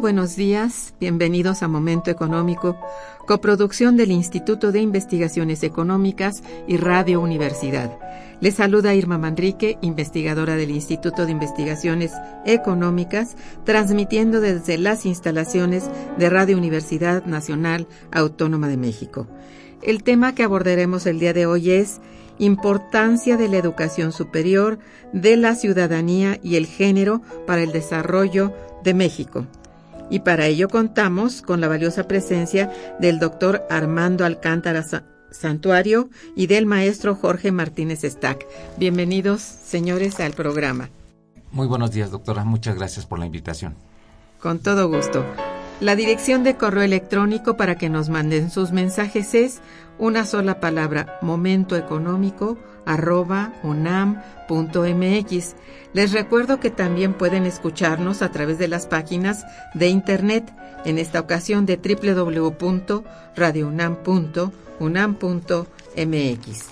Buenos días, bienvenidos a Momento Económico, coproducción del Instituto de Investigaciones Económicas y Radio Universidad. Les saluda Irma Manrique, investigadora del Instituto de Investigaciones Económicas, transmitiendo desde las instalaciones de Radio Universidad Nacional Autónoma de México. El tema que abordaremos el día de hoy es importancia de la educación superior, de la ciudadanía y el género para el desarrollo de México y para ello contamos con la valiosa presencia del doctor Armando Alcántara Santuario y del maestro Jorge Martínez Stack. Bienvenidos, señores, al programa. Muy buenos días, doctora. Muchas gracias por la invitación. Con todo gusto. La dirección de correo electrónico para que nos manden sus mensajes es una sola palabra, momentoeconómico arroba unam.mx. Les recuerdo que también pueden escucharnos a través de las páginas de internet, en esta ocasión de www.radiounam.unam.mx.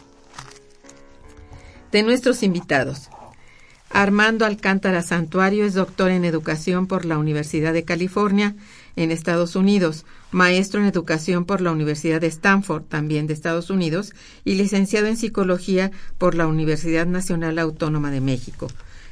De nuestros invitados. Armando Alcántara Santuario es doctor en educación por la Universidad de California en Estados Unidos, maestro en educación por la Universidad de Stanford, también de Estados Unidos, y licenciado en psicología por la Universidad Nacional Autónoma de México.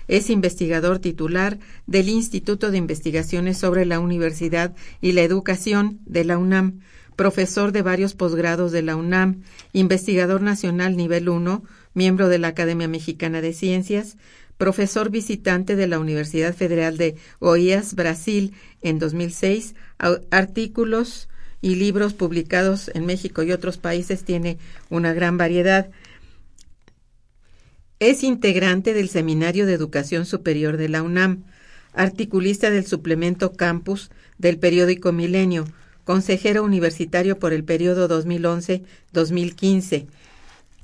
Es investigador titular del Instituto de Investigaciones sobre la Universidad y la Educación de la UNAM, profesor de varios posgrados de la UNAM, investigador nacional nivel 1, miembro de la Academia Mexicana de Ciencias, profesor visitante de la Universidad Federal de Oías, Brasil, en 2006, artículos y libros publicados en México y otros países, tiene una gran variedad. Es integrante del Seminario de Educación Superior de la UNAM, articulista del suplemento Campus del periódico Milenio, consejero universitario por el periodo 2011-2015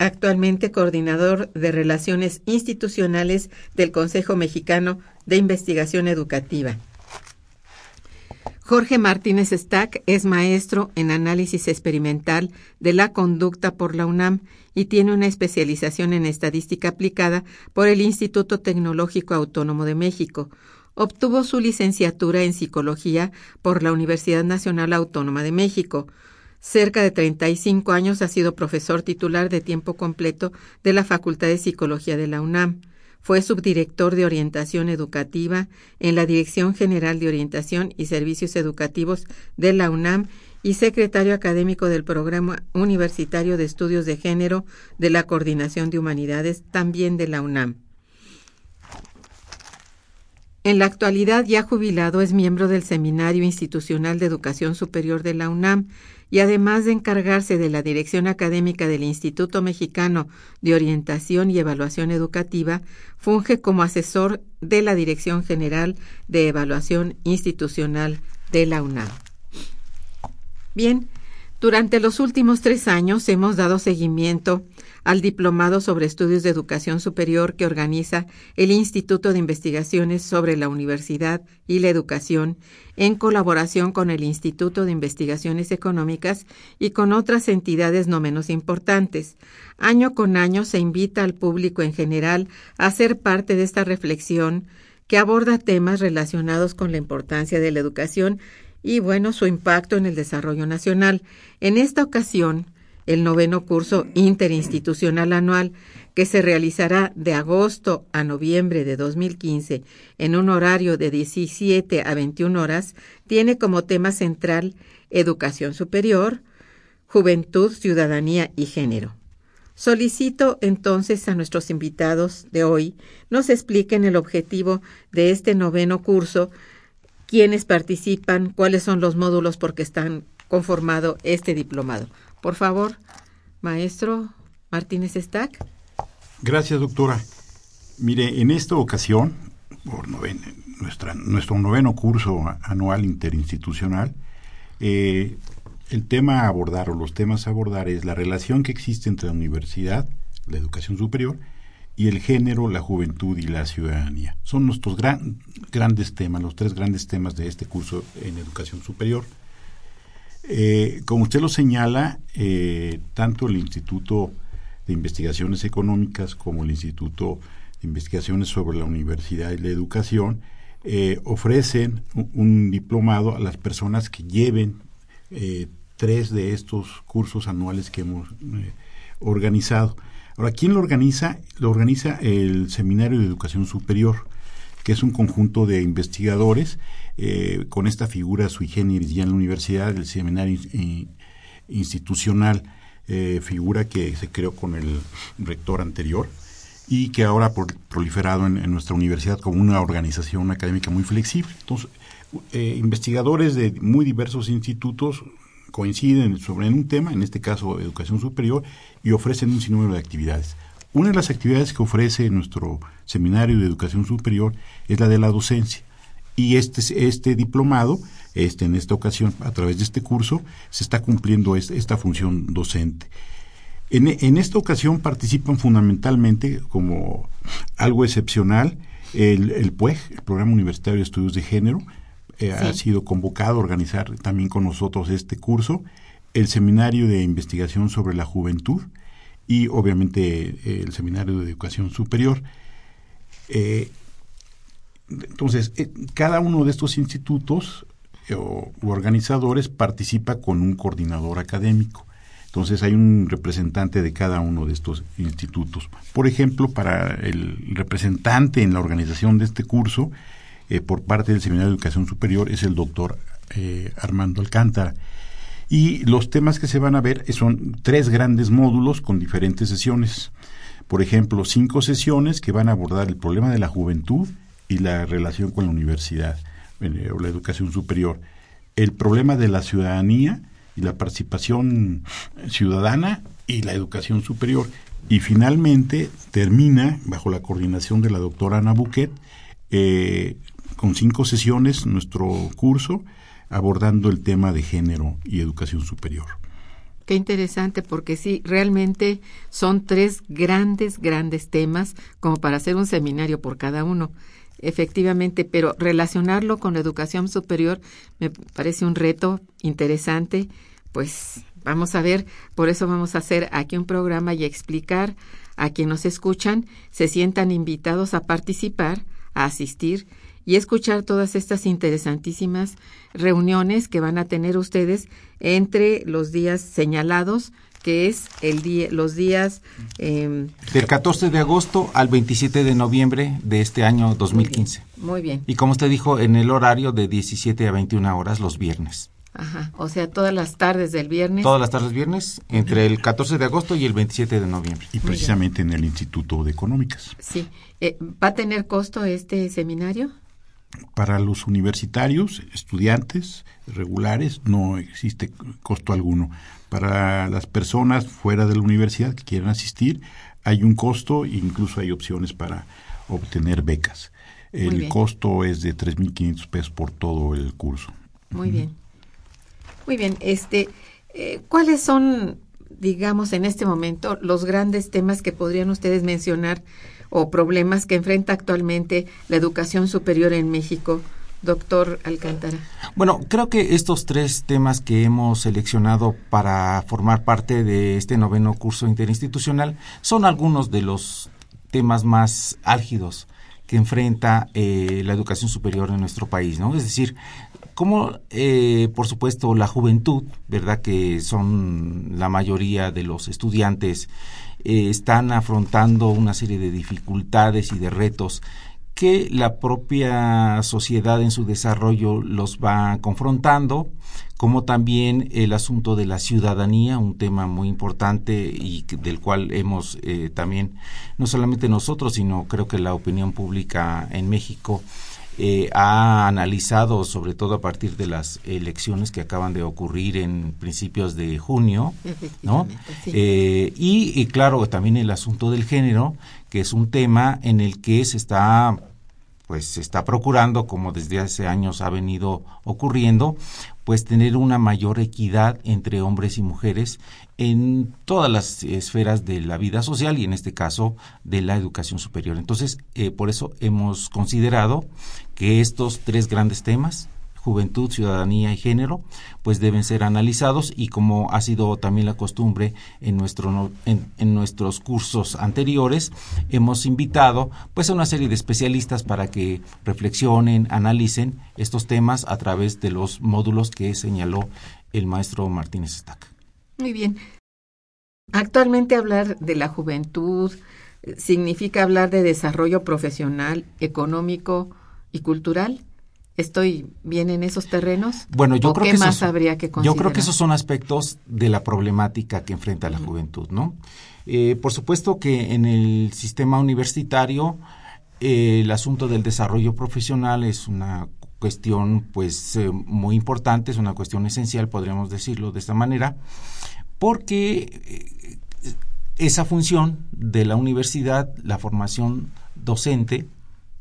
actualmente coordinador de Relaciones Institucionales del Consejo Mexicano de Investigación Educativa. Jorge Martínez Stack es maestro en análisis experimental de la conducta por la UNAM y tiene una especialización en estadística aplicada por el Instituto Tecnológico Autónomo de México. Obtuvo su licenciatura en psicología por la Universidad Nacional Autónoma de México cerca de 35 años ha sido profesor titular de tiempo completo de la Facultad de Psicología de la UNAM. Fue subdirector de orientación educativa en la Dirección General de Orientación y Servicios Educativos de la UNAM y secretario académico del Programa Universitario de Estudios de Género de la Coordinación de Humanidades, también de la UNAM. En la actualidad, ya jubilado, es miembro del Seminario Institucional de Educación Superior de la UNAM y además de encargarse de la dirección académica del Instituto Mexicano de Orientación y Evaluación Educativa, funge como asesor de la Dirección General de Evaluación Institucional de la UNAM. Bien, durante los últimos tres años hemos dado seguimiento al Diplomado sobre Estudios de Educación Superior que organiza el Instituto de Investigaciones sobre la Universidad y la Educación en colaboración con el Instituto de Investigaciones Económicas y con otras entidades no menos importantes. Año con año se invita al público en general a ser parte de esta reflexión que aborda temas relacionados con la importancia de la educación y, bueno, su impacto en el desarrollo nacional. En esta ocasión, el noveno curso interinstitucional anual que se realizará de agosto a noviembre de 2015 en un horario de 17 a 21 horas, tiene como tema central educación superior, juventud, ciudadanía y género. Solicito entonces a nuestros invitados de hoy nos expliquen el objetivo de este noveno curso, quiénes participan, cuáles son los módulos por que están conformado este diplomado. Por favor, maestro Martínez Stack. Gracias, doctora. Mire, en esta ocasión, por nuestra, nuestro noveno curso anual interinstitucional, eh, el tema a abordar o los temas a abordar es la relación que existe entre la universidad, la educación superior, y el género, la juventud y la ciudadanía. Son nuestros grandes temas, los tres grandes temas de este curso en educación superior. Eh, como usted lo señala, eh, tanto el Instituto de Investigaciones Económicas como el Instituto de Investigaciones sobre la Universidad y la Educación eh, ofrecen un, diplomado a las personas que lleven tres de estos cursos anuales que hemos organizado. Ahora, ¿quién lo organiza? Lo organiza el Seminario de Educación Superior, que es un conjunto de investigadores eh, con esta figura sui generis ya en la universidad, el Seminario Institucional, eh, figura que se creó con el rector anterior y que ahora ha proliferado en, nuestra universidad como una organización académica muy flexible. Entonces, eh, investigadores de muy diversos institutos coinciden sobre un tema, en este caso educación superior, y ofrecen un sinnúmero de actividades. Una de las actividades que ofrece nuestro seminario de educación superior es la de la docencia. Y este, este diplomado, este, en esta ocasión, a través de este curso, se está cumpliendo esta función docente. En, en esta ocasión participan fundamentalmente, como algo excepcional, el, el PUEG, el Programa Universitario de Estudios de Género, eh, ha sido convocado a organizar también con nosotros este curso, el Seminario de Investigación sobre la Juventud y obviamente eh, el Seminario de Educación Superior. Eh, entonces, cada uno de estos institutos o organizadores participa con un coordinador académico. Entonces hay un representante de cada uno de estos institutos. Por ejemplo, para el representante en la organización de este curso eh, por parte del Seminario de Educación Superior es el doctor eh, Armando Alcántara. Y los temas que se van a ver son tres grandes módulos con diferentes sesiones. Por ejemplo, cinco sesiones que van a abordar el problema de la juventud y la relación con la universidad eh, o la educación superior. El problema de la ciudadanía y la participación ciudadana y la educación superior. Y finalmente termina, bajo la coordinación de la doctora Ana Buquet, eh, con cinco sesiones nuestro curso abordando el tema de género y educación superior. Qué interesante, porque sí, realmente son tres grandes, grandes temas como para hacer un seminario por cada uno. Efectivamente, pero relacionarlo con la educación superior me parece un reto interesante. Pues vamos a ver, por eso vamos a hacer aquí un programa y explicar a quienes nos escuchan, se sientan invitados a participar, a asistir y escuchar todas estas interesantísimas reuniones que van a tener ustedes entre los días señalados que es el día, los días eh, del 14 de agosto al 27 de noviembre de este año 2015. Muy bien, muy bien. Y como usted dijo, en el horario de 17 a 21 horas los viernes. Ajá, o sea, todas las tardes del viernes. Todas las tardes viernes, entre el 14 de agosto y el 27 de noviembre. Y precisamente en el Instituto de Económicas. Sí. Eh, ¿Va a tener costo este seminario? Para los universitarios, estudiantes regulares, no existe costo alguno. Para las personas fuera de la universidad que quieran asistir, hay un costo e incluso hay opciones para obtener becas. el costo es de 3.500 pesos por todo el curso. Muy bien. Muy bien. Este, eh, ¿Cuáles son, digamos, en este momento los grandes temas que podrían ustedes mencionar o problemas que enfrenta actualmente la educación superior en México. Doctor Alcántara. Bueno, creo que estos tres temas que hemos seleccionado para formar parte de este noveno curso interinstitucional son algunos de los temas más álgidos que enfrenta eh, la educación superior en nuestro país, ¿no? Es decir, como eh, por supuesto la juventud, ¿verdad? Que son la mayoría de los estudiantes, eh, están afrontando una serie de dificultades y de retos que la propia sociedad en su desarrollo los va confrontando, como también el asunto de la ciudadanía, un tema muy importante y del cual hemos eh, también, no solamente nosotros, sino creo que la opinión pública en México, eh, ha analizado, sobre todo a partir de las elecciones que acaban de ocurrir en principios de junio, ¿no? Eh, y, y, claro, también el asunto del género, que es un tema en el que se está pues se está procurando, como desde hace años ha venido ocurriendo, pues tener una mayor equidad entre hombres y mujeres en todas las esferas de la vida social y en este caso de la educación superior. Entonces, eh, por eso hemos considerado que estos tres grandes temas, juventud, ciudadanía y género, pues deben ser analizados y como ha sido también la costumbre en, nuestro, en, nuestros cursos anteriores, hemos invitado pues a una serie de especialistas para que reflexionen, analicen estos temas a través de los módulos que señaló el maestro Martínez Estaca. Muy bien. Actualmente hablar de la juventud eh, significa hablar de desarrollo profesional, económico y cultural. ¿Estoy bien en esos terrenos? Bueno, yo creo qué que más esos, habría que considerar? Yo creo que esos son aspectos de la problemática que enfrenta la juventud, ¿no? Eh, por supuesto que en el sistema universitario eh, el asunto del desarrollo profesional es una cuestión pues eh, muy importante, es una cuestión esencial, podríamos decirlo de esta manera, porque eh, esa función de la universidad, la formación docente,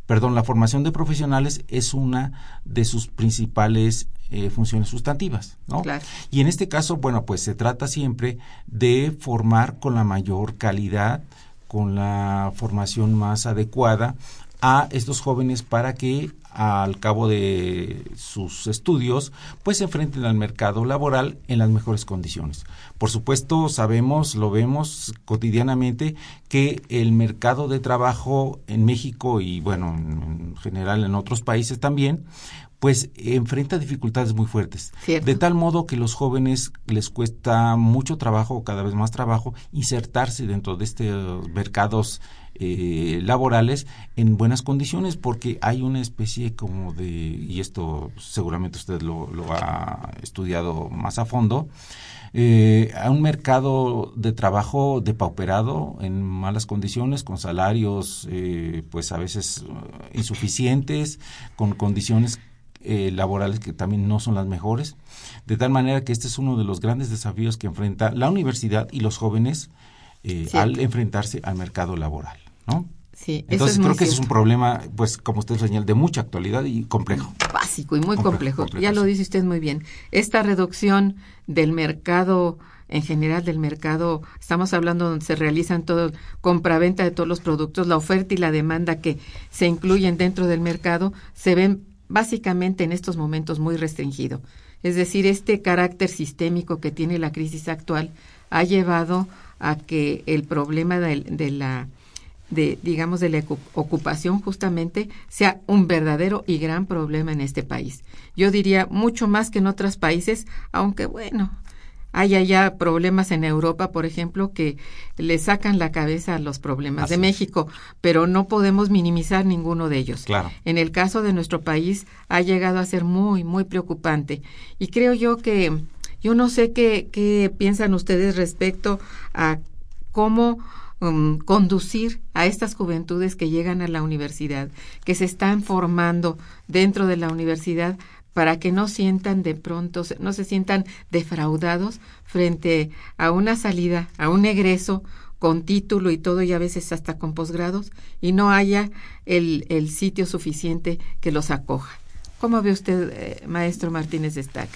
perdón, la formación de profesionales es una de sus principales eh, funciones sustantivas, ¿no? Claro. Y en este caso, bueno, pues se trata siempre de formar con la mayor calidad, con la formación más adecuada a estos jóvenes para que al cabo de sus estudios pues se enfrenten al mercado laboral en las mejores condiciones. Por supuesto, sabemos, lo vemos cotidianamente que el mercado de trabajo en México y bueno, en general en otros países también pues enfrenta dificultades muy fuertes. Cierto. De tal modo que los jóvenes les cuesta mucho trabajo, cada vez más trabajo, insertarse dentro de estos mercados eh, laborales en buenas condiciones porque hay una especie como de, y esto seguramente usted lo, lo ha estudiado más a fondo, eh, a un mercado de trabajo depauperado en malas condiciones, con salarios eh, pues a veces uh, insuficientes, con condiciones eh, laborales que también no son las mejores, de tal manera que este es uno de los grandes desafíos que enfrenta la universidad y los jóvenes eh, al enfrentarse al mercado laboral, ¿no? Sí, eso Entonces es muy creo que ese es un problema, pues como usted señala, de mucha actualidad y complejo. básico y muy Complejo, complejo. complejo, ya lo dice usted muy bien. Esta reducción del mercado, en general del mercado, estamos hablando donde se realizan todo, compraventa de todos los productos, la oferta y la demanda que se incluyen dentro del mercado, se ven básicamente en estos momentos muy restringido. Es decir, este carácter sistémico que tiene la crisis actual ha llevado a que el problema de, de la de digamos de la ocu- ocupación justamente sea un verdadero y gran problema en este país. Yo diría mucho más que en otros países, aunque bueno, hay allá problemas en Europa, por ejemplo, que le sacan la cabeza a los problemas Así de es. México, pero no podemos minimizar ninguno de ellos. Claro. En el caso de nuestro país ha llegado a ser muy, muy preocupante. Y creo yo que, yo no sé qué, qué piensan ustedes respecto a cómo um, conducir a estas juventudes que llegan a la universidad, que se están formando dentro de la universidad para que no sientan de pronto, no se sientan defraudados frente a una salida, a un egreso con título y todo y a veces hasta con posgrados y no haya el, el sitio suficiente que los acoja. ¿Cómo ve usted, eh, maestro Martínez de Stack?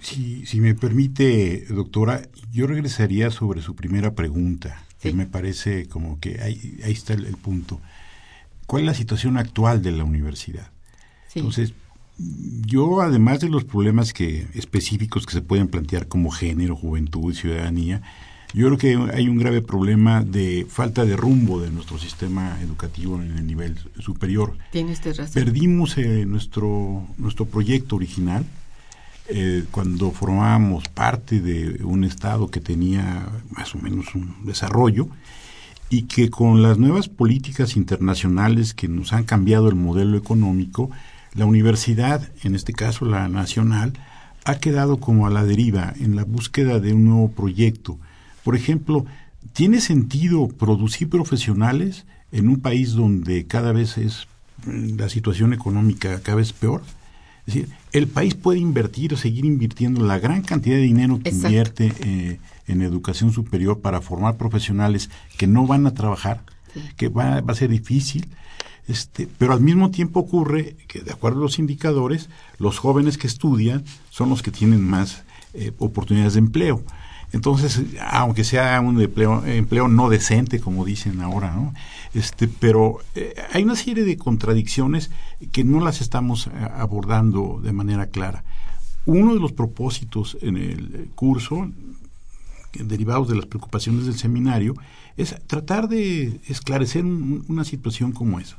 Si, si me permite, doctora, yo regresaría sobre su primera pregunta, Sí. me parece como que ahí, ahí está el, el punto. ¿Cuál es la situación actual de la universidad? Sí. Entonces, yo además de los problemas que específicos que se pueden plantear como género, juventud ciudadanía, Yo creo que hay un grave problema de falta de rumbo de nuestro sistema educativo en el nivel superior. Tiene usted razón. Perdimos eh, nuestro, nuestro proyecto original eh, cuando formábamos parte de un Estado que tenía más o menos un desarrollo y que con las nuevas políticas internacionales que nos han cambiado el modelo económico, la universidad, en este caso la nacional, ha quedado como a la deriva en la búsqueda de un nuevo proyecto por ejemplo, ¿tiene sentido producir profesionales en un país donde cada vez es mm, la situación económica cada vez peor? Es decir, el país puede invertir o seguir invirtiendo la gran cantidad de dinero que invierte eh, en educación superior para formar profesionales que no van a trabajar, que va, a ser difícil, este, pero al mismo tiempo ocurre que, de acuerdo a los indicadores, los jóvenes que estudian son los que tienen más eh, oportunidades de empleo. Entonces, aunque sea un empleo, no decente, como dicen ahora, ¿no? Este, pero eh, hay una serie de contradicciones que no las estamos eh, abordando de manera clara. Uno de los propósitos en el curso, derivados de las preocupaciones del seminario, es tratar de esclarecer una situación como esa.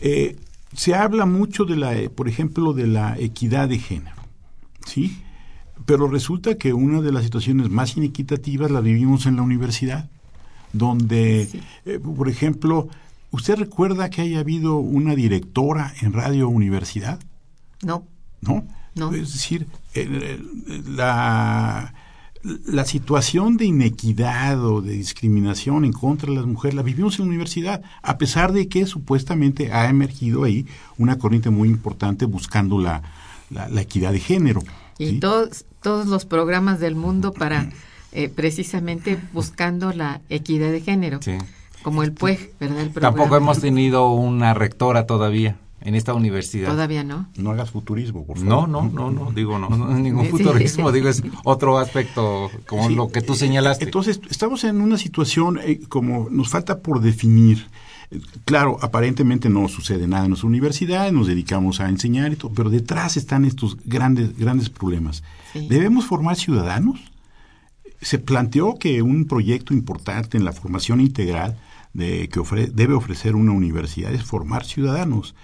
Eh, se habla mucho de la, por ejemplo, de la equidad de género, ¿sí? Pero resulta que una de las situaciones más inequitativas la vivimos en la universidad, donde, eh, por ejemplo, ¿usted recuerda que haya habido una directora en Radio Universidad? No. ¿No? No. Es decir, la, la situación de inequidad o de discriminación en contra de las mujeres la vivimos en la universidad, a pesar de que supuestamente ha emergido ahí una corriente muy importante buscando la, la, equidad de género. Y todos, todos los programas del mundo para eh, precisamente buscando la equidad de género. Como el PUEG, ¿verdad? Tampoco hemos tenido una rectora todavía en esta universidad. Todavía no. No hagas futurismo, por favor. No, no, no, no, digo no, no ningún futurismo, digo es otro aspecto como lo que tú señalaste. Entonces, estamos en una situación eh, como nos falta por definir Claro, aparentemente no sucede nada en nuestra universidad, nos dedicamos a enseñar y todo, pero detrás están estos grandes, grandes problemas. ¿Debemos formar ciudadanos? Se planteó que un proyecto importante en la formación integral de, que debe ofrecer una universidad es formar ciudadanos.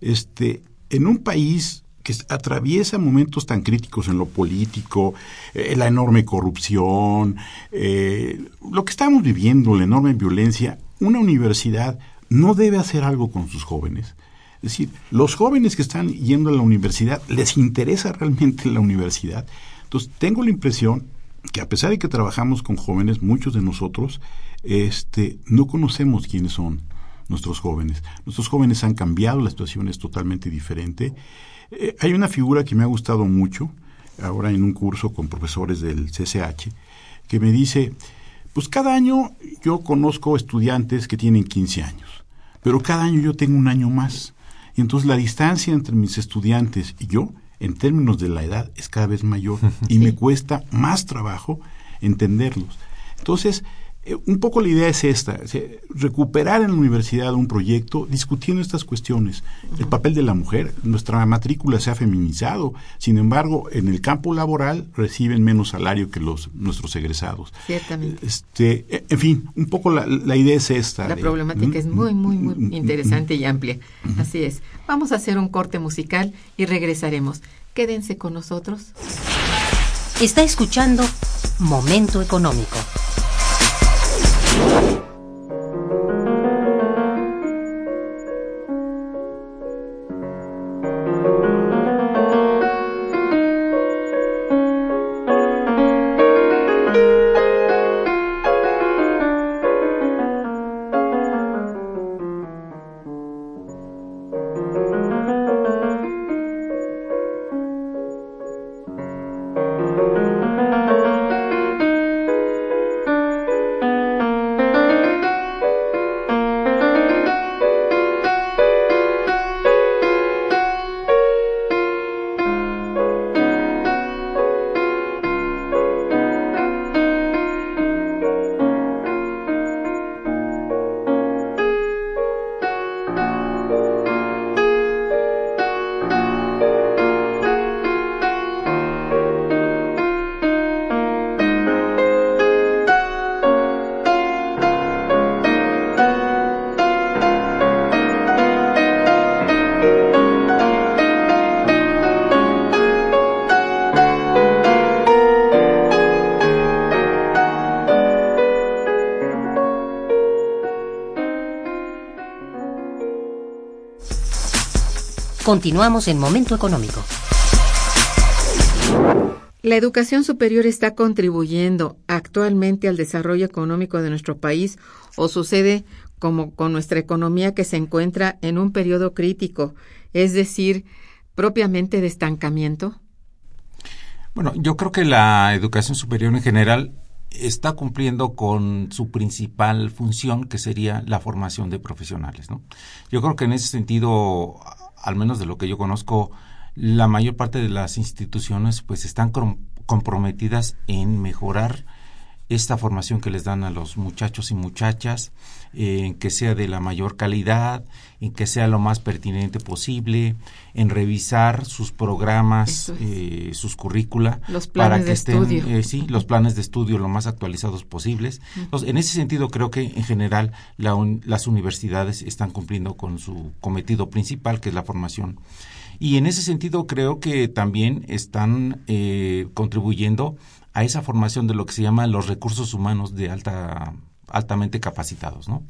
Este, en un país que atraviesa momentos tan críticos en lo político, eh, la enorme corrupción, eh, lo que estamos viviendo, la enorme violencia, una universidad no debe hacer algo con sus jóvenes. Es decir, los jóvenes que están yendo a la universidad, ¿les interesa realmente la universidad? Entonces, tengo la impresión que a pesar de que trabajamos con jóvenes, muchos de nosotros este, no conocemos quiénes son nuestros jóvenes. Nuestros jóvenes han cambiado, la situación es totalmente diferente. Eh, hay una figura que me ha gustado mucho, ahora en un curso con profesores del CCH, que me dice, pues cada año yo conozco estudiantes que tienen 15 años pero cada año yo tengo un año más. Y entonces la distancia entre mis estudiantes y yo, en términos de la edad, es cada vez mayor y me cuesta más trabajo entenderlos. Entonces, eh, un poco la idea es esta, recuperar en la universidad un proyecto discutiendo estas cuestiones. El papel de la mujer, nuestra matrícula se ha feminizado, sin embargo, en el campo laboral reciben menos salario que los nuestros egresados. Ciertamente. Este, e, en fin, un poco la, idea es esta. La problemática es muy, muy, muy interesante y amplia. Así es. Vamos a hacer un corte musical y regresaremos. Quédense con nosotros. Está escuchando Momento Económico. Continuamos en Momento Económico. La educación superior está contribuyendo actualmente al desarrollo económico de nuestro país o sucede como con nuestra economía que se encuentra en un periodo crítico, es decir, propiamente de estancamiento? Bueno, yo creo que la educación superior en general está cumpliendo con su principal función, que sería la formación de profesionales. ¿no? Yo creo que en ese sentido, al menos de lo que yo conozco, la mayor parte de las instituciones pues están comprometidas en mejorar esta formación que les dan a los muchachos y muchachas, en que sea de la mayor calidad, en que sea lo más pertinente posible, en revisar sus programas, eh, sus currícula, los planes para que de estén, estudio. Eh, sí, los planes de estudio lo más actualizados posibles. Entonces, en ese sentido, creo que en general las universidades están cumpliendo con su cometido principal, que es la formación. Y en ese sentido, creo que también están eh, contribuyendo a esa formación de lo que se llama los recursos humanos de alta altamente capacitados, ¿no?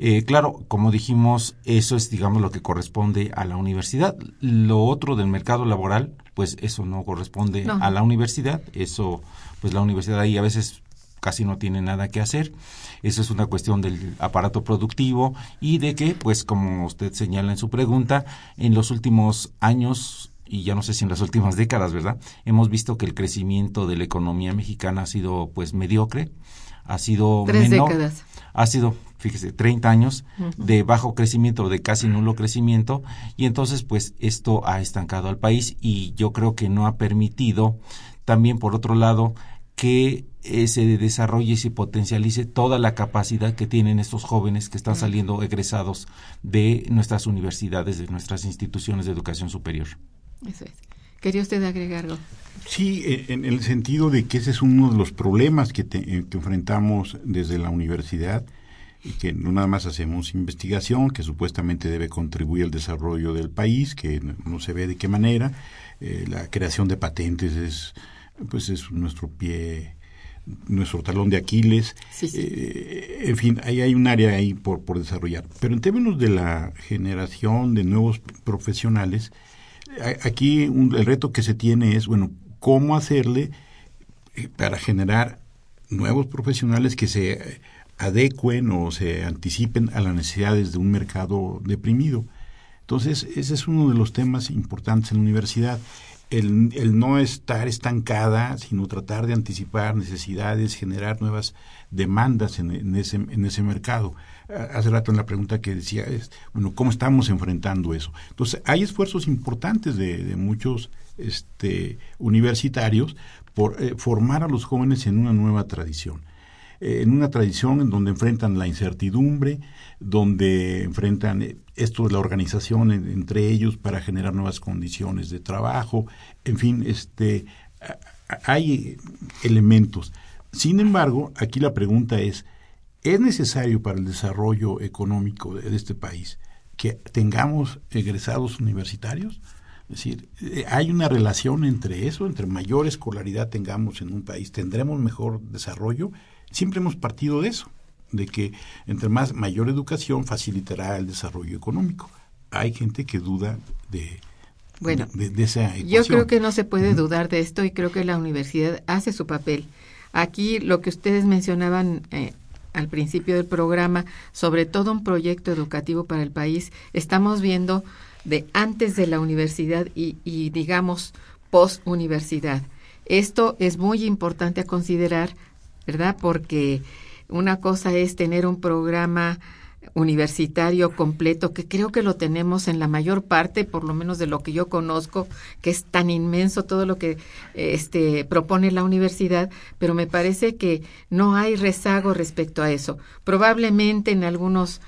Eh, claro, como dijimos, eso es, digamos, lo que corresponde a la universidad. Lo otro del mercado laboral, pues eso no corresponde a la universidad. Eso, pues la universidad ahí a veces casi no tiene nada que hacer. Eso es una cuestión del aparato productivo y de que, pues como usted señala en su pregunta, en los últimos años y ya no sé si en las últimas décadas, ¿verdad? Hemos visto que el crecimiento de la economía mexicana ha sido pues mediocre, ha sido Tres décadas. ha sido, fíjese, 30 años de bajo crecimiento, de casi nulo crecimiento, y entonces pues esto ha estancado al país y yo creo que no ha permitido también por otro lado que se desarrolle y se potencialice toda la capacidad que tienen estos jóvenes que están saliendo egresados de nuestras universidades, de nuestras instituciones de educación superior. Eso es. ¿Quería usted agregar algo? Sí, en el sentido de que ese es uno de los problemas que, eh, que enfrentamos desde la universidad y que no nada más hacemos investigación, que supuestamente debe contribuir al desarrollo del país, que no se ve de qué manera. Eh, la creación de patentes es, pues es nuestro pie, nuestro talón de Aquiles. Eh, en fin, ahí hay un área ahí por, por desarrollar. Pero en términos de la generación de nuevos profesionales, aquí el reto que se tiene es, bueno, cómo hacerle eh, para generar nuevos profesionales que se adecuen o se anticipen a las necesidades de un mercado deprimido. Entonces, ese es uno de los temas importantes en la universidad. El, el, no estar estancada, sino tratar de anticipar necesidades, generar nuevas demandas en, en, ese, en ese mercado hace rato en la pregunta que decía, es, bueno, ¿cómo estamos enfrentando eso? Entonces, hay esfuerzos importantes de, muchos este, universitarios por eh, formar a los jóvenes en una nueva tradición. Eh, en una tradición en donde enfrentan la incertidumbre, donde enfrentan eh, esto de la organización entre ellos para generar nuevas condiciones de trabajo, en fin, este, hay elementos. Sin embargo, aquí la pregunta es, es necesario para el desarrollo económico de, este país que tengamos egresados universitarios. Es decir, eh, hay una relación entre eso, entre mayor escolaridad tengamos en un país, tendremos mejor desarrollo. Siempre hemos partido de eso, de que entre más mayor educación facilitará el desarrollo económico. Hay gente que duda de, bueno, de, esa Yo creo que no se puede dudar de esto y creo que la universidad hace su papel. Aquí lo que ustedes mencionaban eh, al principio del programa, sobre todo un proyecto educativo para el país, estamos viendo de antes de la universidad y, y digamos post-universidad. Esto es muy importante a considerar, ¿verdad? Porque una cosa es tener un programa universitario completo, que creo que lo tenemos en la mayor parte, por lo menos de lo que yo conozco, que es tan inmenso todo lo que este, propone la universidad, pero me parece que no hay rezago respecto a eso. Probablemente en algunos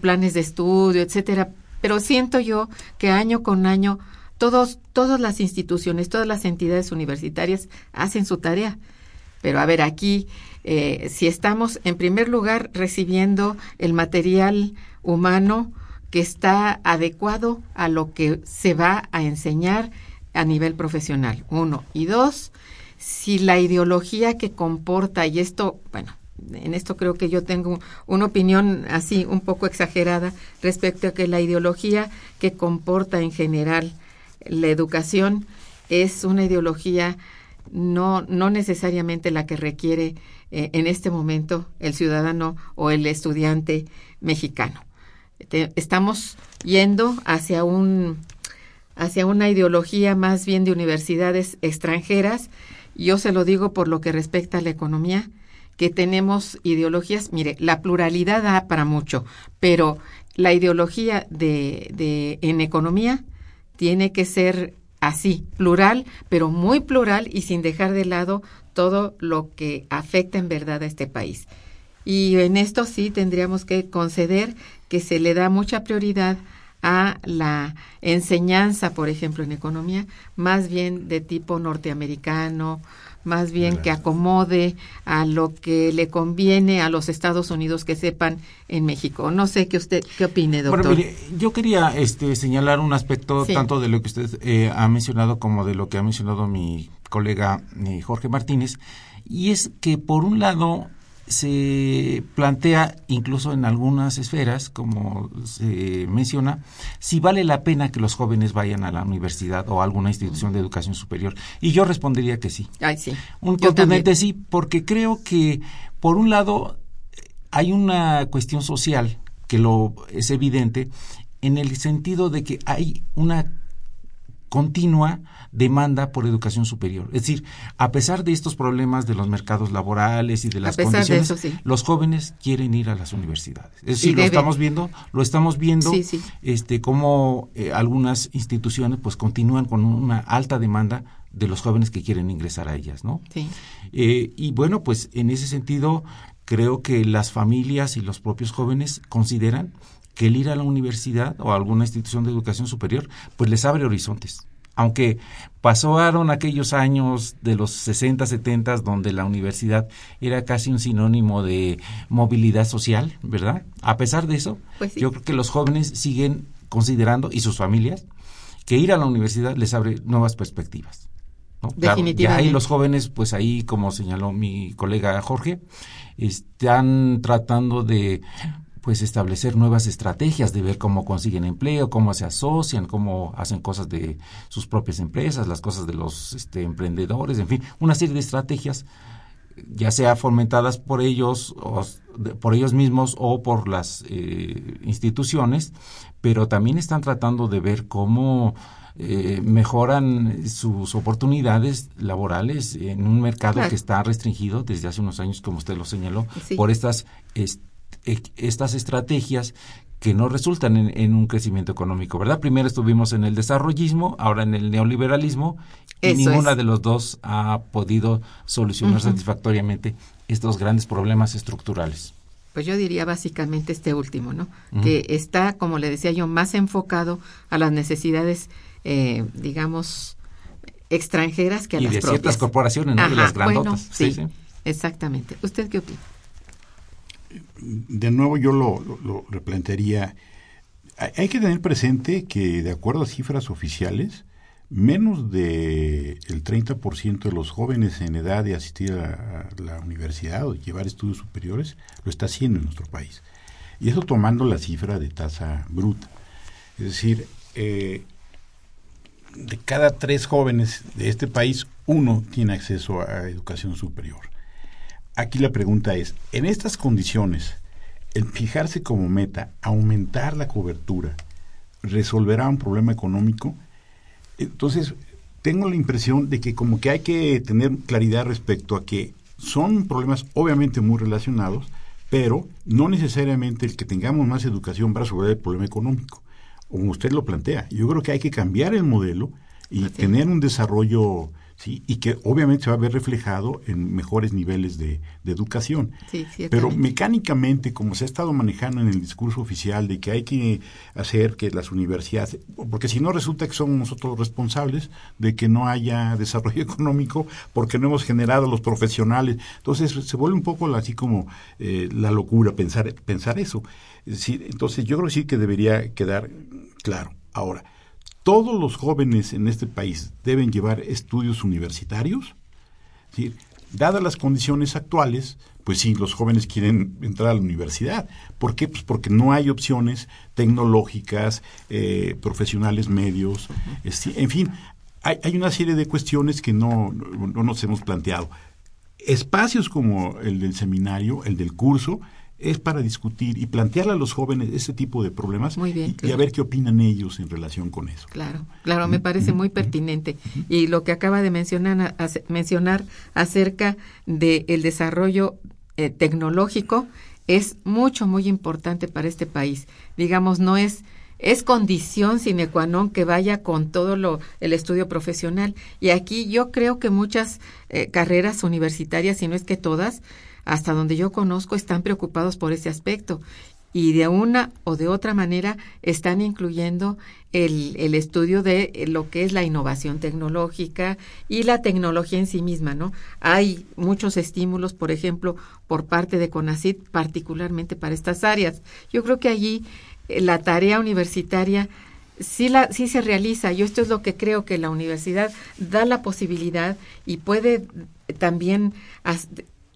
planes de estudio, etcétera, pero siento yo que año con año todos, todas las instituciones, todas las entidades universitarias hacen su tarea. Pero a ver, aquí eh, si estamos en primer lugar recibiendo el material humano que está adecuado a lo que se va a enseñar a nivel profesional. Uno. Y dos, si la ideología que comporta, y esto, bueno, en esto creo que yo tengo una opinión así un poco exagerada respecto a que la ideología que comporta en general la educación es una ideología no, no necesariamente la que requiere eh, en este momento el ciudadano o el estudiante mexicano. estamos yendo hacia un hacia una ideología más bien de universidades extranjeras. Yo se lo digo por lo que respecta a la economía, que tenemos ideologías, mire, la pluralidad da para mucho, pero la ideología de, de en economía tiene que ser así, plural, pero muy plural y sin dejar de lado todo lo que afecta en verdad a este país. Y en esto sí tendríamos que conceder que se le da mucha prioridad a la enseñanza, por ejemplo, en economía, más bien de tipo norteamericano, más bien que acomode a lo que le conviene a los Estados Unidos que sepan en México. No sé qué usted qué opine, doctor. Bueno, yo quería este, señalar un aspecto tanto de lo que usted eh, ha mencionado como de lo que ha mencionado mi colega eh, Jorge Martínez, y es que por un lado se plantea incluso en algunas esferas, como se menciona, si vale la pena que los jóvenes vayan a la universidad o a alguna institución de educación superior. Y yo respondería que sí. Ay, sí. Un contundente sí, porque creo que, por un lado, hay una cuestión social que lo es evidente en el sentido de que hay una continua demanda por educación superior. Es decir, a pesar de estos problemas de los mercados laborales y de las condiciones, los jóvenes quieren ir a las universidades. Es decir, lo estamos viendo, lo estamos viendo, este, como eh, algunas instituciones pues continúan con una alta demanda de los jóvenes que quieren ingresar a ellas, ¿no? Eh, y bueno, pues en ese sentido creo que las familias y los propios jóvenes consideran que el ir a la universidad o a alguna institución de educación superior, pues les abre horizontes. Aunque pasaron aquellos años de los 60, 70 donde la universidad era casi un sinónimo de movilidad social, ¿verdad? A pesar de eso, pues yo creo que los jóvenes siguen considerando, y sus familias, que ir a la universidad les abre nuevas perspectivas. ¿no? Definitivamente. ya ahí los jóvenes, pues ahí, como señaló mi colega Jorge, están tratando de pues establecer nuevas estrategias de ver cómo consiguen empleo, cómo se asocian, cómo hacen cosas de sus propias empresas, las cosas de los este, emprendedores, en fin, una serie de estrategias ya sea fomentadas por ellos o por ellos mismos o por las eh, instituciones, pero también están tratando de ver cómo eh, mejoran sus oportunidades laborales en un mercado que está restringido desde hace unos años, como usted lo señaló, por estas estas estrategias que no resultan en, un crecimiento económico, ¿verdad? Primero estuvimos en el desarrollismo, ahora en el neoliberalismo, y ninguna de los dos ha podido solucionar satisfactoriamente estos grandes problemas estructurales. Pues yo diría básicamente este último, ¿no? Que está, como le decía yo, más enfocado a las necesidades, eh, digamos, extranjeras que a las de propias. ciertas corporaciones, ¿no? de las grandotas. sí, exactamente. ¿Usted qué opina? De nuevo yo lo, replantearía. Hay que tener presente que, de acuerdo a cifras oficiales, menos del el 30% de los jóvenes en edad de asistir a, la universidad o llevar estudios superiores lo está haciendo en nuestro país. Y eso tomando la cifra de tasa bruta. Es decir, eh, de cada tres jóvenes de este país, uno tiene acceso a educación superior aquí la pregunta es, en estas condiciones, el fijarse como meta, aumentar la cobertura, resolverá un problema económico, entonces tengo la impresión de que como que hay que tener claridad respecto a que son problemas obviamente muy relacionados, pero no necesariamente el que tengamos más educación va a resolver el problema económico, como usted lo plantea. Yo creo que hay que cambiar el modelo y tener un desarrollo ¿sí? y que obviamente se va a ver reflejado en mejores niveles de, educación. Pero mecánicamente, como se ha estado manejando en el discurso oficial de que hay que hacer que las universidades, porque si no resulta que somos nosotros los responsables de que no haya desarrollo económico porque no hemos generado los profesionales, entonces se vuelve un poco así como eh, la locura pensar, pensar eso. entonces yo creo que sí que debería quedar claro. Ahora, todos los jóvenes en este país deben llevar estudios universitarios. dadas las condiciones actuales, pues sí, los jóvenes quieren entrar a la universidad. ¿Por qué? Pues porque no hay opciones tecnológicas, eh, profesionales medios, en fin, hay, hay, una serie de cuestiones que no, no nos hemos planteado. Espacios como el del seminario, el del curso, es para discutir y plantearle a los jóvenes ese tipo de problemas y, a ver qué opinan ellos en relación con eso. Claro, claro, me parece muy pertinente. Y lo que acaba de mencionar, mencionar acerca del desarrollo eh, tecnológico es mucho, muy importante para este país. Digamos, no es es condición sine qua non que vaya con todo lo, el estudio profesional. Y aquí yo creo que muchas eh, carreras universitarias, si no es que todas, hasta donde yo conozco, están preocupados por ese aspecto y de una o de otra manera están incluyendo el, el, estudio de lo que es la innovación tecnológica y la tecnología en sí misma, ¿no? Hay muchos estímulos, por ejemplo, por parte de CONACIT, particularmente para estas áreas. Yo creo que allí eh, la tarea universitaria sí, la, sí se realiza. Yo esto es lo que creo que la universidad da la posibilidad y puede también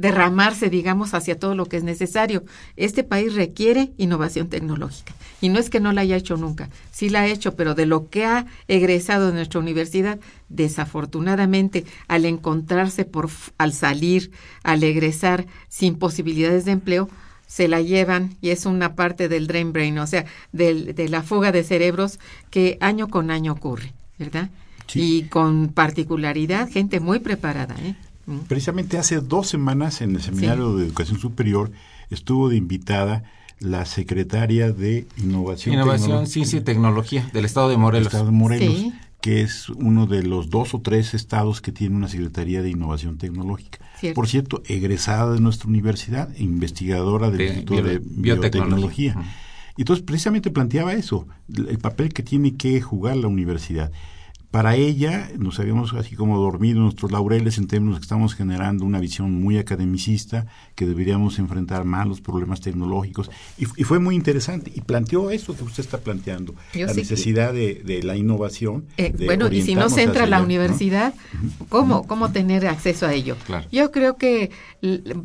derramarse, digamos, hacia todo lo que es necesario. Este país requiere innovación tecnológica. Y no es que no la haya hecho nunca, sí la ha hecho, pero de lo que ha egresado de nuestra universidad, desafortunadamente, al encontrarse por, al salir, al egresar sin posibilidades de empleo, se la llevan y es una parte del drain brain, o sea, de la fuga de cerebros que año con año ocurre, ¿verdad? Y con particularidad, gente muy preparada, ¿eh? Precisamente hace dos semanas en el Seminario de Educación Superior estuvo de invitada la secretaria de Innovación, Innovación Ciencia y Tecnología del Estado de Morelos. Estado de Morelos que es uno de los dos o tres estados que tiene una Secretaría de Innovación Tecnológica. Por cierto, egresada de nuestra universidad, investigadora del Instituto de Biotecnología. Y entonces precisamente planteaba eso, el papel que tiene que jugar la universidad para ella nos habíamos así como dormido nuestros laureles en términos que estamos generando una visión muy academicista, que deberíamos enfrentar más los problemas tecnológicos. Y, fue muy interesante y planteó eso que usted está planteando, la necesidad de, la innovación. Eh, bueno, y si no se entra a la universidad, ¿cómo, ¿cómo tener acceso a ello? Yo creo que,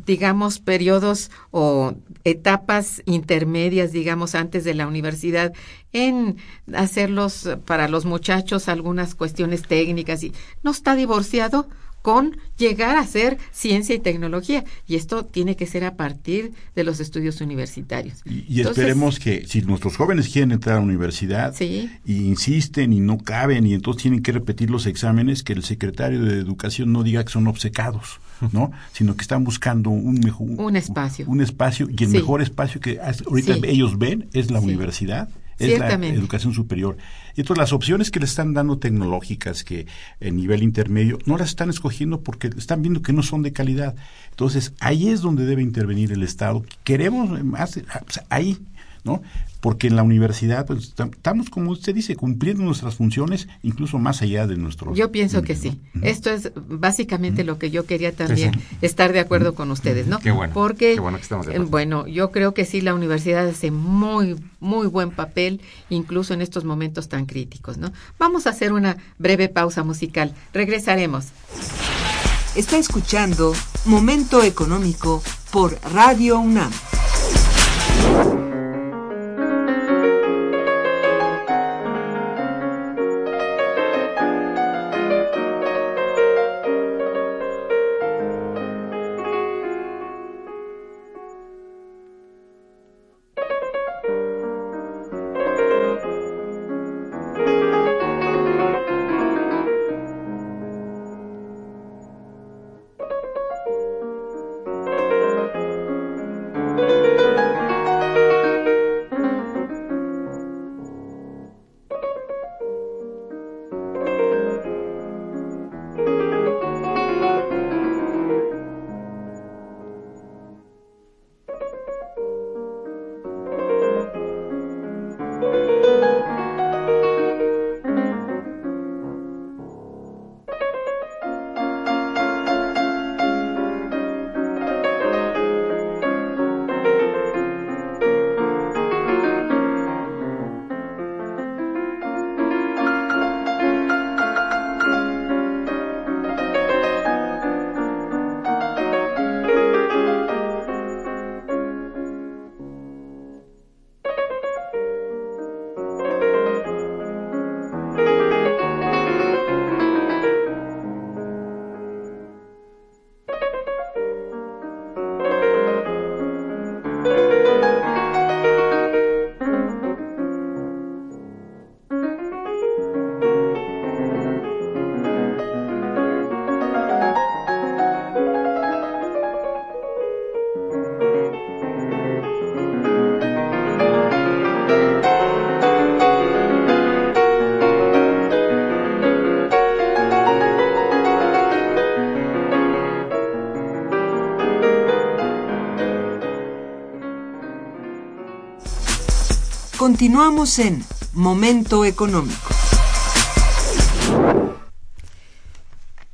digamos, periodos o etapas intermedias, digamos, antes de la universidad, en hacerlos para los muchachos algunas cuestiones técnicas y no está divorciado con llegar a ser ciencia y tecnología. Y esto tiene que ser a partir de los estudios universitarios. Y, esperemos que si nuestros jóvenes quieren entrar a la universidad y insisten y no caben y entonces tienen que repetir los exámenes, que el secretario de Educación no diga que son obcecados, ¿no? Sino que están buscando un mejor... Un espacio. Un, espacio y el mejor espacio que ahorita ellos ven es la universidad es la educación superior. Y entonces las opciones que le están dando tecnológicas que en nivel intermedio no las están escogiendo porque están viendo que no son de calidad. Entonces ahí es donde debe intervenir el Estado. Queremos más, ahí, ¿no? porque en la universidad pues, estamos, como usted dice, cumpliendo nuestras funciones incluso más allá de nuestro... Yo pienso que sí. Esto es básicamente lo que yo quería también estar de acuerdo con ustedes, ¿no? Qué bueno. Porque, Qué bueno, que estamos de bueno, yo creo que sí, la universidad hace muy, muy buen papel, incluso en estos momentos tan críticos, ¿no? Vamos a hacer una breve pausa musical. Regresaremos. Está escuchando Momento Económico por Radio UNAM. Continuamos en Momento Económico.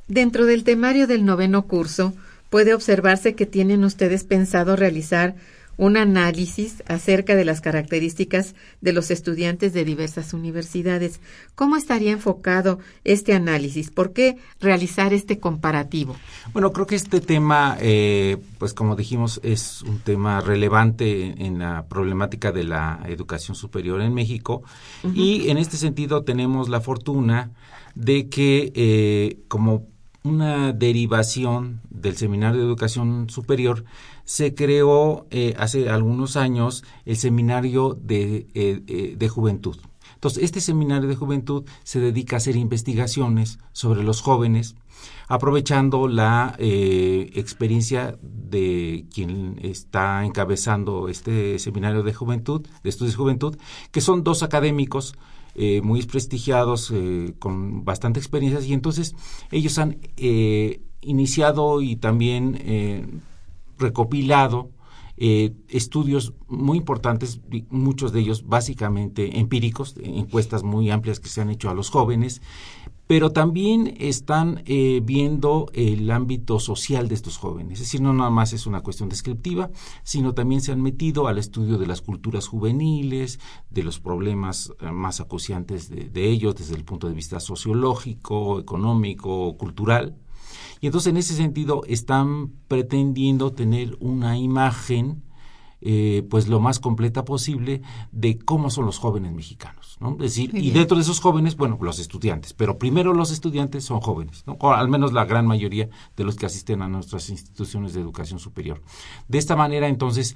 Dentro del temario del noveno curso, puede observarse que tienen ustedes pensado realizar un análisis acerca de las características de los estudiantes de diversas universidades. ¿Cómo estaría enfocado este análisis? ¿Por qué realizar este comparativo? Bueno, creo que este tema, eh, pues como dijimos, es un tema relevante en la problemática de la educación superior en México y en este sentido tenemos la fortuna de que eh, como una derivación del Seminario de Educación Superior, se creó eh, hace algunos años el Seminario de, eh, eh, de Juventud. Entonces, este Seminario de Juventud se dedica a hacer investigaciones sobre los jóvenes, aprovechando la experiencia de quien está encabezando este Seminario de Juventud, de Estudios de Juventud, que son dos académicos, muy prestigiados, con bastante experiencia, y entonces ellos han iniciado y también recopilado estudios muy importantes, muchos de ellos básicamente empíricos, encuestas muy amplias que se han hecho a los jóvenes, pero también están eh, viendo el ámbito social de estos jóvenes. Es decir, no nada más es una cuestión descriptiva, sino también se han metido al estudio de las culturas juveniles, de los problemas eh, más acuciantes de, de, ellos desde el punto de vista sociológico, económico, cultural. Y entonces, en ese sentido, están pretendiendo tener una imagen eh, pues lo más completa posible de cómo son los jóvenes mexicanos, ¿no? Es decir, y dentro de esos jóvenes, bueno, los estudiantes, pero primero los estudiantes son jóvenes, ¿no? O al menos la gran mayoría de los que asisten a nuestras instituciones de educación superior. De esta manera, entonces,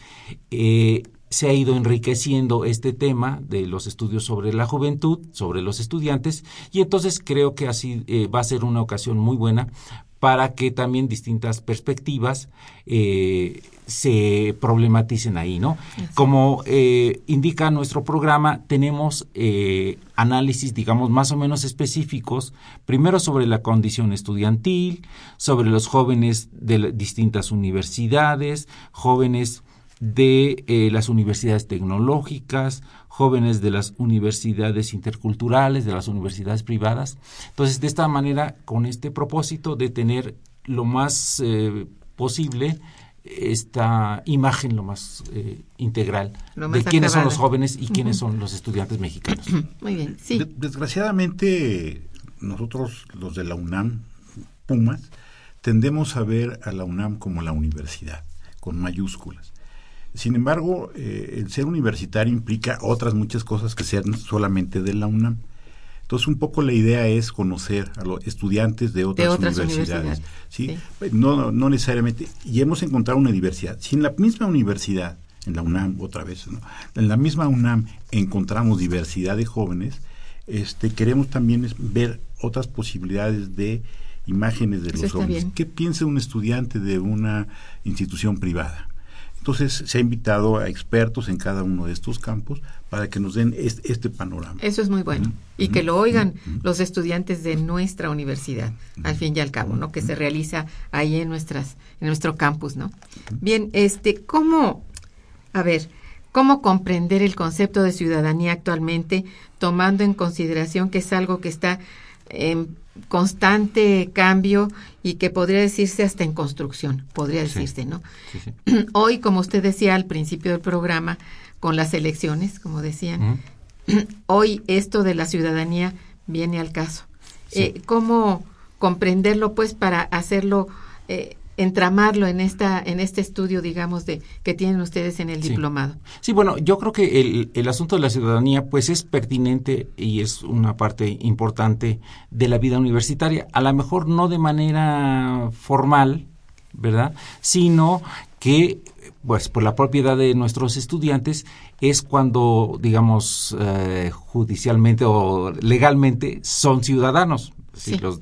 eh, se ha ido enriqueciendo este tema de los estudios sobre la juventud, sobre los estudiantes, y entonces creo que así eh, va a ser una ocasión muy buena para que también distintas perspectivas eh, se problematicen ahí, ¿no? Como eh, indica nuestro programa, tenemos eh, análisis, digamos, más o menos específicos, primero sobre la condición estudiantil, sobre los jóvenes de distintas universidades, jóvenes de las universidades tecnológicas, jóvenes de las universidades interculturales, de las universidades privadas. Entonces, de esta manera, con este propósito de tener lo más eh, posible esta imagen lo más eh, integral de quiénes son los jóvenes y quiénes son los estudiantes mexicanos. Muy bien, sí. desgraciadamente, nosotros, los de la UNAM, Pumas, tendemos a ver a la UNAM como la universidad, con mayúsculas. Sin embargo, eh, el ser universitario implica otras muchas cosas que sean solamente de la UNAM. Entonces, un poco la idea es conocer a los estudiantes de otras, universidades. ¿sí? No, no necesariamente. Y hemos encontrado una diversidad. Si en la misma universidad, en la UNAM otra vez, ¿no? en la misma UNAM encontramos diversidad de jóvenes, este, queremos también ver otras posibilidades de imágenes de los jóvenes. ¿Qué piensa un estudiante de una institución privada? Entonces se ha invitado a expertos en cada uno de estos campos para que nos den este, panorama. Eso es muy bueno. y que lo oigan los estudiantes de nuestra universidad, al fin y al cabo, ¿no? Que se realiza ahí en nuestras, en nuestro campus, ¿no? Bien, este, ¿cómo, a ver, cómo comprender el concepto de ciudadanía actualmente, tomando en consideración que es algo que está en constante cambio y que podría decirse hasta en construcción, podría decirse, ¿no? Hoy, como usted decía al principio del programa, con las elecciones, como decían, hoy esto de la ciudadanía viene al caso. Eh, ¿Cómo comprenderlo, pues, para hacerlo eh, entramarlo en esta en este estudio digamos de que tienen ustedes en el diplomado sí bueno yo creo que el, el, asunto de la ciudadanía pues es pertinente y es una parte importante de la vida universitaria. A lo mejor no de manera formal verdad sino que pues por la propiedad de nuestros estudiantes es cuando digamos eh, judicialmente o legalmente son ciudadanos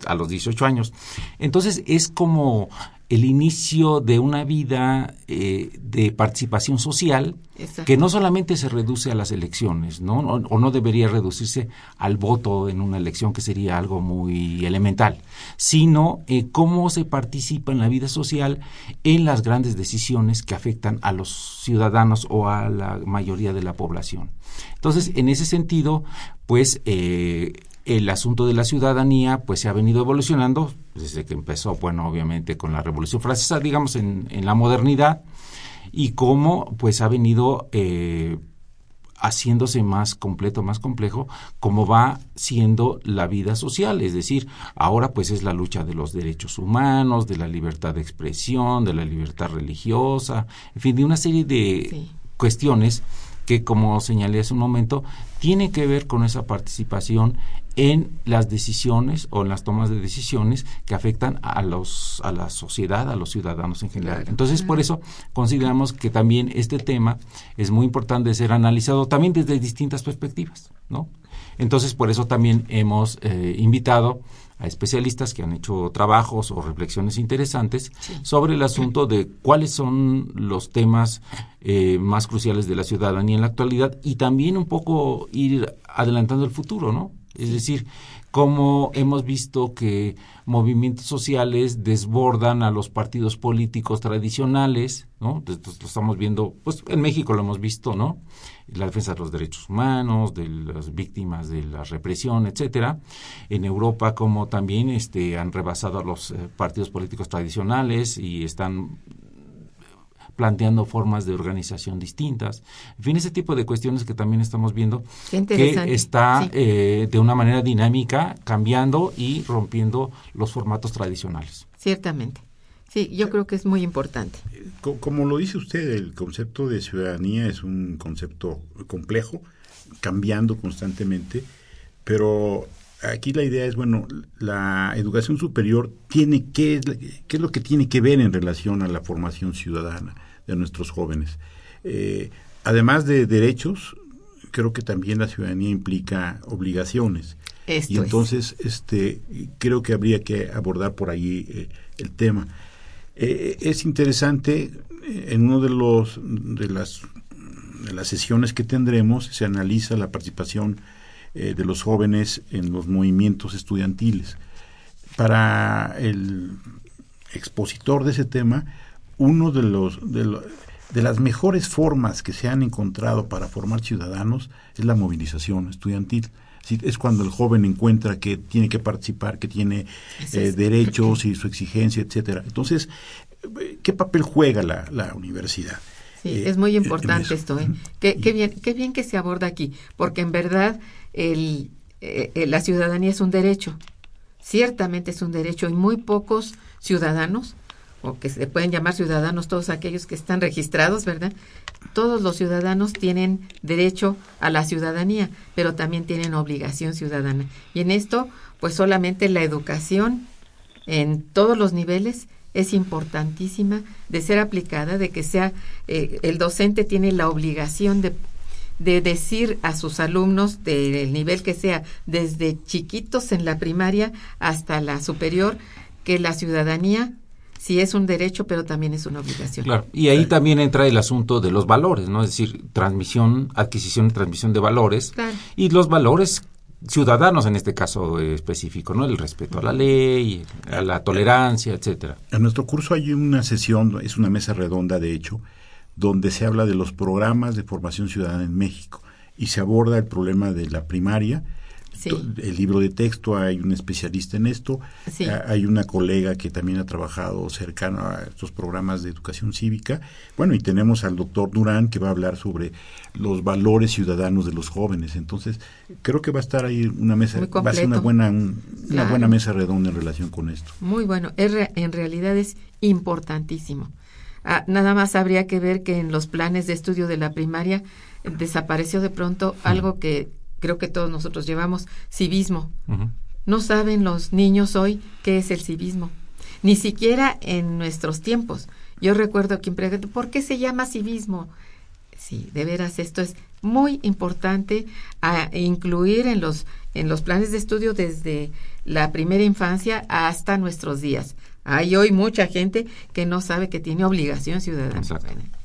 a los 18 años. Entonces es como el inicio de una vida eh, de participación social que no solamente se reduce a las elecciones, ¿no? O, no debería reducirse al voto en una elección, que sería algo muy elemental, sino eh, cómo se participa en la vida social en las grandes decisiones que afectan a los ciudadanos o a la mayoría de la población. Entonces, en ese sentido, pues eh, el asunto de la ciudadanía pues se ha venido evolucionando desde que empezó, bueno, obviamente con la Revolución Francesa, digamos, en, en la modernidad, y cómo pues ha venido eh, haciéndose más completo, más complejo, como va siendo la vida social, es decir, ahora pues es la lucha de los derechos humanos, de la libertad de expresión, de la libertad religiosa, en fin, de una serie de cuestiones que, como señalé hace un momento, tiene que ver con esa participación en las decisiones o en las tomas de decisiones que afectan a los a la sociedad, a los ciudadanos en general. Entonces, por eso consideramos que también este tema es muy importante ser analizado también desde distintas perspectivas, ¿no? Entonces, por eso también hemos eh, invitado a especialistas que han hecho trabajos o reflexiones interesantes sobre el asunto de cuáles son los temas eh, más cruciales de la ciudadanía en la actualidad y también un poco ir adelantando el futuro, ¿no? Es decir, cómo hemos visto que movimientos sociales desbordan a los partidos políticos tradicionales, ¿no? Lo estamos viendo, pues en México lo hemos visto, ¿no? La defensa de los derechos humanos, de las víctimas de la represión, etcétera. En Europa, como también este, han rebasado a los eh, partidos políticos tradicionales y están planteando formas de organización distintas. En fin, ese tipo de cuestiones que también estamos viendo que está eh, de una manera dinámica cambiando y rompiendo los formatos tradicionales. Ciertamente. Sí, yo creo que es muy importante. Como lo dice usted, el concepto de ciudadanía es un concepto complejo, cambiando constantemente, pero aquí la idea es, bueno, la educación superior tiene que, ¿qué es lo que tiene que ver en relación a la formación ciudadana? De nuestros jóvenes. Eh, además de derechos, creo que también la ciudadanía implica obligaciones. y entonces, este, creo que habría que abordar por ahí eh, el tema. Eh, es interesante, en uno de los de las de las sesiones que tendremos se analiza la participación de los jóvenes en los movimientos estudiantiles. Para el expositor de ese tema, uno de los de, las mejores formas que se han encontrado para formar ciudadanos es la movilización estudiantil. Es cuando el joven encuentra que tiene que participar, que tiene eh, derechos y su exigencia, etcétera. Entonces, ¿qué papel juega la, la universidad? Sí, eh, es muy importante esto. ¿eh? Qué, bien, qué bien que se aborda aquí, porque en verdad el, la ciudadanía es un derecho. Ciertamente es un derecho y muy pocos ciudadanos o que se pueden llamar ciudadanos todos aquellos que están registrados, ¿verdad? Todos los ciudadanos tienen derecho a la ciudadanía, pero también tienen obligación ciudadana. Y en esto, pues solamente la educación en todos los niveles es importantísima de ser aplicada, de que sea, eh, el docente tiene la obligación de, de decir a sus alumnos del nivel que sea, desde chiquitos en la primaria hasta la superior, que la ciudadanía sí es un derecho, pero también es una obligación. Claro, y ahí también entra el asunto de los valores, ¿no? Es decir, transmisión, adquisición y transmisión de valores. Y los valores ciudadanos en este caso específico, ¿no? El respeto a la ley, a la tolerancia, etcétera. En nuestro curso hay una sesión, es una mesa redonda de hecho, donde se habla de los programas de formación ciudadana en México y se aborda el problema de la primaria, el libro de texto, hay un especialista en esto, hay una colega que también ha trabajado cercano a estos programas de educación cívica, bueno, y tenemos al doctor Durán que va a hablar sobre los valores ciudadanos de los jóvenes, entonces creo que va a estar ahí una mesa, va a ser una buena, una buena mesa redonda en relación con esto. Muy bueno, en realidad es importantísimo. Ah, nada más habría que ver que en los planes de estudio de la primaria desapareció de pronto algo que creo que todos nosotros llevamos, civismo. No saben los niños hoy qué es el civismo, ni siquiera en nuestros tiempos. Yo recuerdo a quien preguntó, ¿por qué se llama civismo? Sí, de veras, esto es muy importante a incluir en los, en los planes de estudio desde la primera infancia hasta nuestros días. Hay hoy mucha gente que no sabe que tiene obligación ciudadana.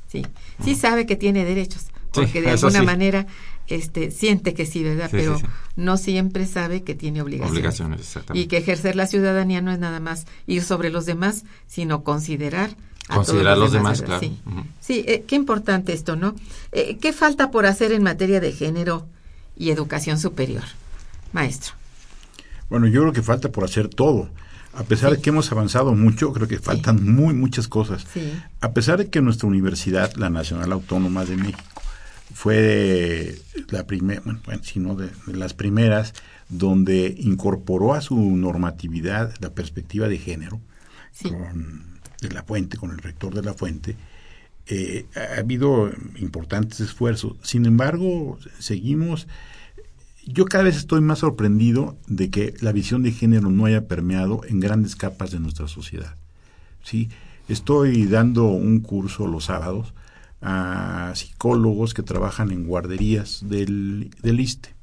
Sí, sí sabe que tiene derechos, porque de alguna manera este, siente que sí, ¿verdad? Pero no siempre sabe que tiene obligaciones. Obligaciones, exactamente. Y que ejercer la ciudadanía no es nada más ir sobre los demás, sino considerar a considerar los, demás, claro. Sí, sí eh, qué importante esto, ¿no? Eh, ¿Qué falta por hacer en materia de género y educación superior, maestro? Bueno, yo creo que falta por hacer todo. A pesar de que hemos avanzado mucho, creo que faltan muy muchas cosas. A pesar de que nuestra universidad, la Nacional Autónoma de México, fue la primera, bueno, sino de, las primeras donde incorporó a su normatividad la perspectiva de género con de la fuente, con el rector de la fuente, eh, ha habido importantes esfuerzos. Sin embargo, seguimos yo cada vez estoy más sorprendido de que la visión de género no haya permeado en grandes capas de nuestra sociedad. ¿sí? Estoy dando un curso los sábados a psicólogos que trabajan en guarderías del, del ISTE.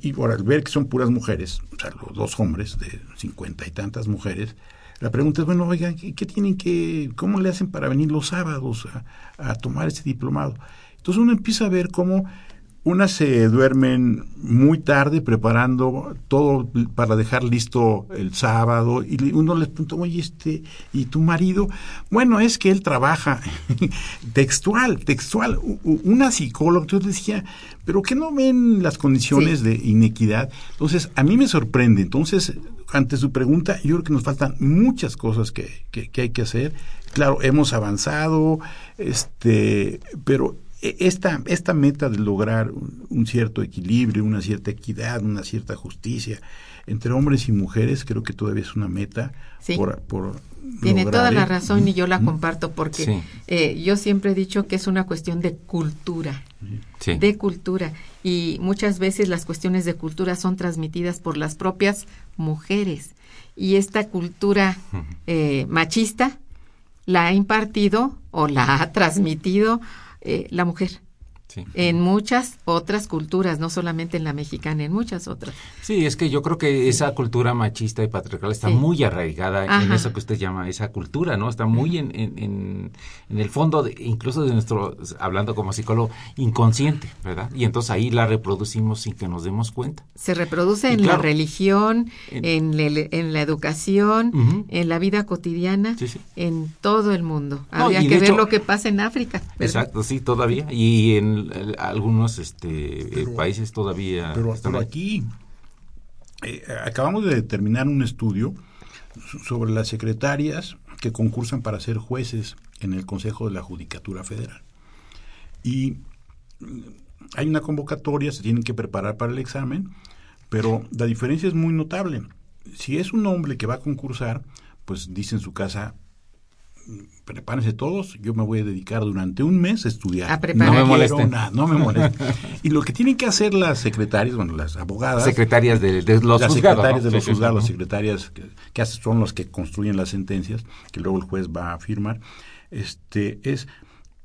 y por al ver que son puras mujeres, o sea, los dos hombres de cincuenta y tantas mujeres, la pregunta es, bueno, oigan, ¿qué, tienen que, cómo le hacen para venir los sábados a, a tomar ese diplomado? Entonces uno empieza a ver cómo unas se duermen muy tarde preparando todo para dejar listo el sábado y uno les pregunta, oye, este, ¿y tu marido? Bueno, es que él trabaja textual, textual. Una psicóloga, entonces decía, pero ¿qué no ven las condiciones de inequidad? Entonces, a mí me sorprende. Entonces, ante su pregunta, yo creo que nos faltan muchas cosas que, que, que hay que hacer. Claro, hemos avanzado, este, pero esta, esta meta de lograr un, cierto equilibrio, una cierta equidad, una cierta justicia entre hombres y mujeres, creo que todavía es una meta por, por Tiene toda la razón y yo la comparto porque eh, yo siempre he dicho que es una cuestión de cultura, de cultura. Y muchas veces las cuestiones de cultura son transmitidas por las propias mujeres. Y esta cultura eh, machista la ha impartido o la ha transmitido eh, la mujer. En muchas otras culturas, no solamente en la mexicana, en muchas otras. Sí, es que yo creo que esa cultura machista y patriarcal está muy arraigada en eso que usted llama esa cultura, ¿no? Está muy en, en, en, el fondo, de, incluso de nuestro, hablando como psicólogo, inconsciente, ¿verdad? Y entonces ahí la reproducimos sin que nos demos cuenta. Se reproduce en la religión, en, la educación, en la vida cotidiana, en todo el mundo. Habría que ver lo que pasa en África. Exacto, sí, todavía. Y en algunos este, países todavía. Pero, están aquí eh, acabamos de terminar un estudio sobre las secretarias que concursan para ser jueces en el Consejo de la Judicatura Federal. Y mm, hay una convocatoria, se tienen que preparar para el examen, pero la diferencia es muy notable. Si es un hombre que va a concursar, pues dice en su casa, prepárense todos, yo me voy a dedicar durante un mes a estudiar. A no me molesten. no me molesten. y lo que tienen que hacer las secretarias, bueno, las abogadas. Secretarias de, los las secretarias de los juzgados, las secretarias que, son los que construyen las sentencias, que luego el juez va a firmar, este, es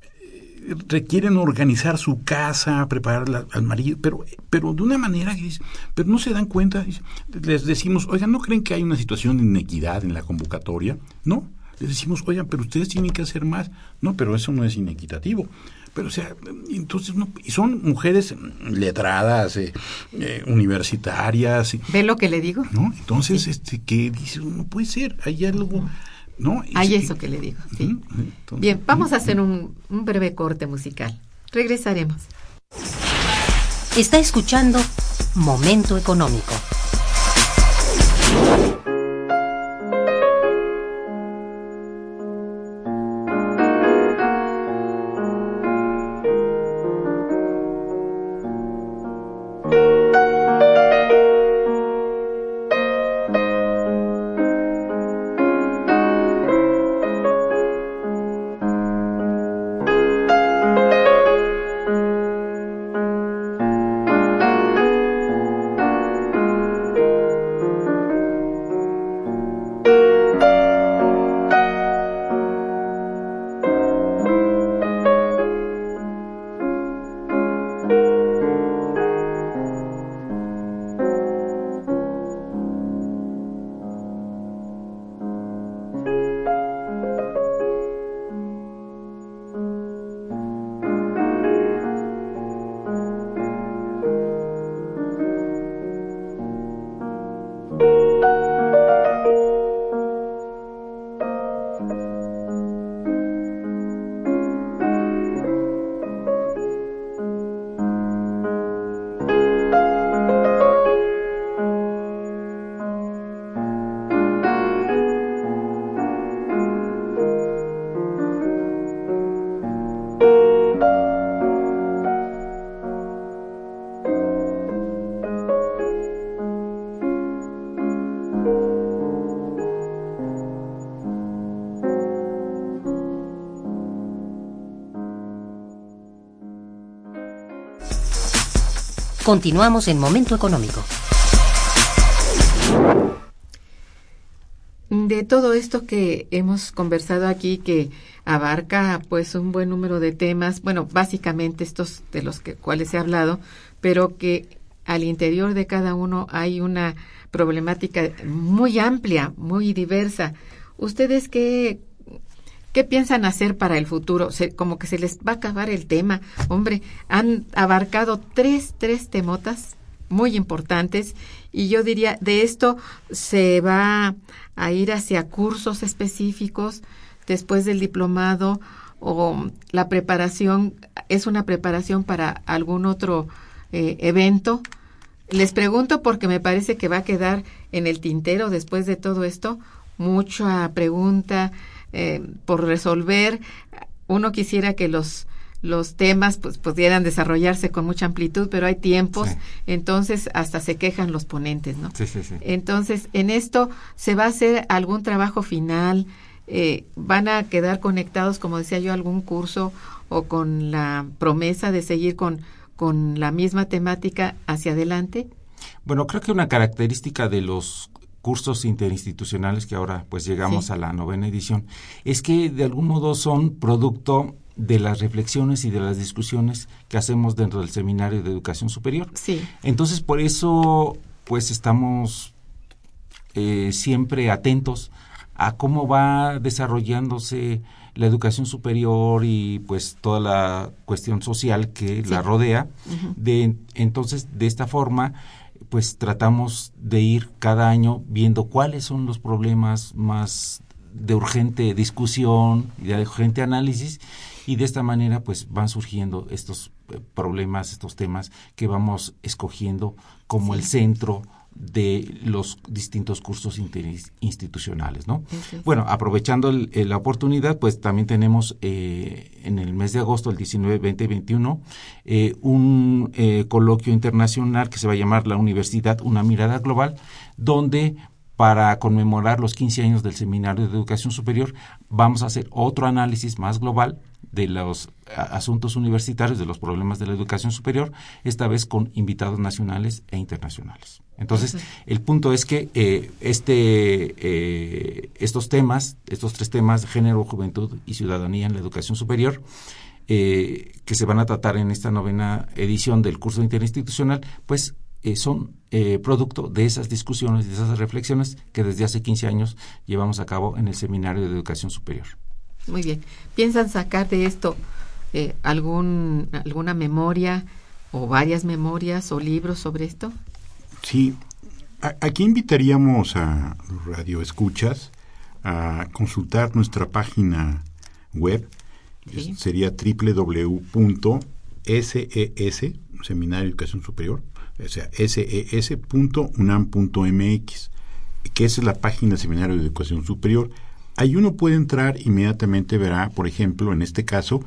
eh, requieren organizar su casa, preparar al marido, pero, pero de una manera que pero no se dan cuenta, les decimos, oigan, ¿no creen que hay una situación de inequidad en la convocatoria? No, les decimos, oigan, pero ustedes tienen que hacer más. No, pero eso no es inequitativo. Pero, o sea, entonces, no, y son mujeres letradas, eh, eh, universitarias. ¿Ve lo que le digo? ¿No? Entonces, este, ¿qué dice? No puede ser, hay algo... ¿no? Hay eso que le digo, sí. Bien, vamos a hacer un, un breve corte musical. Regresaremos. Está escuchando Momento Económico. Continuamos en Momento Económico. De todo esto que hemos conversado aquí, que abarca pues un buen número de temas, bueno, básicamente estos de los que, cuales he hablado, pero que al interior de cada uno hay una problemática muy amplia, muy diversa. ¿Ustedes qué, qué piensan hacer para el futuro? como que se les va a acabar el tema. Hombre, han abarcado tres, tres temotas muy importantes y yo diría, de esto se va a ir hacia cursos específicos después del diplomado o la preparación es una preparación para algún otro eh, evento. Les pregunto porque me parece que va a quedar en el tintero después de todo esto mucha pregunta eh, por resolver. Uno quisiera que los los temas pues pudieran desarrollarse con mucha amplitud, pero hay tiempos, entonces hasta se quejan los ponentes, ¿no? Sí, sí, sí. Entonces, en esto se va a hacer algún trabajo final, eh, van a quedar conectados, como decía yo, algún curso o con la promesa de seguir con, con la misma temática hacia adelante. Bueno, creo que una característica de los cursos interinstitucionales que ahora pues llegamos a la novena edición es que de algún modo son producto de las reflexiones y de las discusiones que hacemos dentro del seminario de educación superior. Sí. Entonces, por eso, pues estamos eh, siempre atentos a cómo va desarrollándose la educación superior y pues toda la cuestión social que la rodea. de, entonces, de esta forma, pues tratamos de ir cada año viendo cuáles son los problemas más de urgente discusión y de urgente análisis y de esta manera pues van surgiendo estos eh, problemas, estos temas que vamos escogiendo como el centro de los distintos cursos institucionales, ¿no? Bueno, aprovechando la oportunidad, pues también tenemos eh, en el mes de agosto, el 19, 20 y 21, eh, un coloquio internacional que se va a llamar La Universidad, una mirada global, donde para conmemorar los 15 años del Seminario de Educación Superior, vamos a hacer otro análisis más global de los asuntos universitarios, de los problemas de la educación superior, esta vez con invitados nacionales e internacionales. Entonces, el punto es que eh, este, eh, estos temas, estos tres temas, género, juventud y ciudadanía en la educación superior, eh, que se van a tratar en esta novena edición del curso interinstitucional, pues son producto de esas discusiones, de esas reflexiones que desde hace 15 años llevamos a cabo en el Seminario de Educación Superior. Muy bien. ¿Piensan sacar de esto eh, algún, alguna memoria o varias memorias o libros sobre esto? Sí. aquí invitaríamos a los radioescuchas a consultar nuestra página web. Sería www.ses, Seminario de Educación Superior, o sea, ses.unam.mx, que es la página del Seminario de Educación Superior. Ahí uno puede entrar, inmediatamente verá, por ejemplo, en este caso,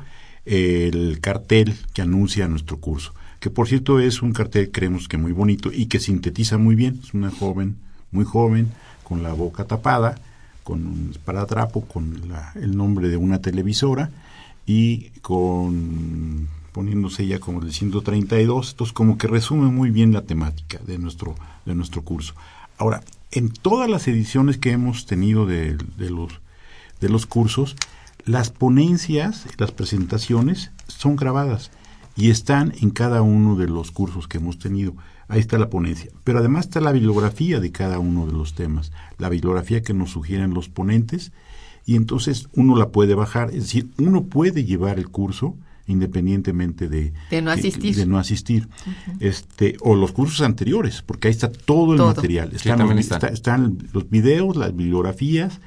el cartel que anuncia nuestro curso, que por cierto es un cartel, creemos que muy bonito y que sintetiza muy bien. Es una joven, muy joven, con la boca tapada, con un esparadrapo, con el nombre de una televisora y con poniéndose ya como el 132, entonces como que resume muy bien la temática de nuestro, de nuestro curso. Ahora, en todas las ediciones que hemos tenido de, los, de los cursos, las ponencias, las presentaciones son grabadas y están en cada uno de los cursos que hemos tenido. Ahí está la ponencia. Pero además está la bibliografía de cada uno de los temas, la bibliografía que nos sugieren los ponentes y entonces uno la puede bajar, es decir, uno puede llevar el curso independientemente de, no asistir, de, no asistir. este o los cursos anteriores, porque ahí está todo el material. Están, los, están los videos, las bibliografías,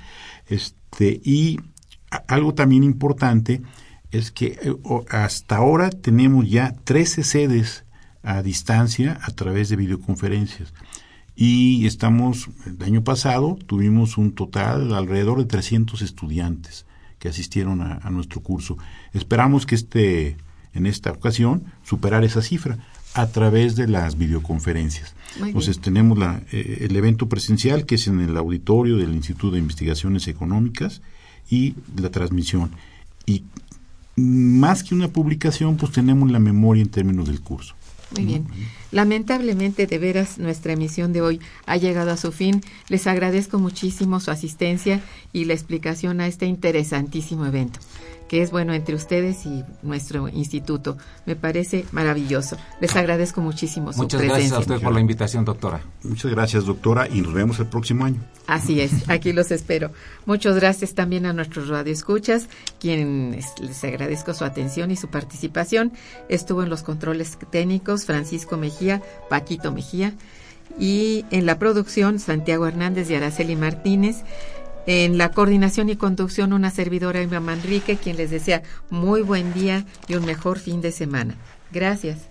este y algo también importante es que eh, hasta ahora tenemos ya 13 sedes a distancia a través de videoconferencias. Y estamos, el año pasado tuvimos un total alrededor de 300 estudiantes que asistieron a, nuestro curso. Esperamos que este, en esta ocasión superar esa cifra a través de las videoconferencias. Entonces tenemos la, eh, el evento presencial que es en el auditorio del Instituto de Investigaciones Económicas y la transmisión. Y más que una publicación, pues tenemos la memoria en términos del curso. Muy bien. Lamentablemente, de veras, nuestra emisión de hoy ha llegado a su fin. Les agradezco muchísimo su asistencia y la explicación a este interesantísimo evento que es bueno entre ustedes y nuestro instituto. Me parece maravilloso. Les agradezco muchísimo su Muchas presencia. gracias a usted por la invitación, doctora. Muchas gracias, doctora, y nos vemos el próximo año. Así es, aquí los espero. Muchas gracias también a nuestros radioescuchas, quienes les agradezco su atención y su participación. Estuvo en los controles técnicos Francisco Mejía, Paquito Mejía, y en la producción Santiago Hernández y Araceli Martínez. En la coordinación y conducción, una servidora Emma Manrique, quien les desea muy buen día y un mejor fin de semana. Gracias.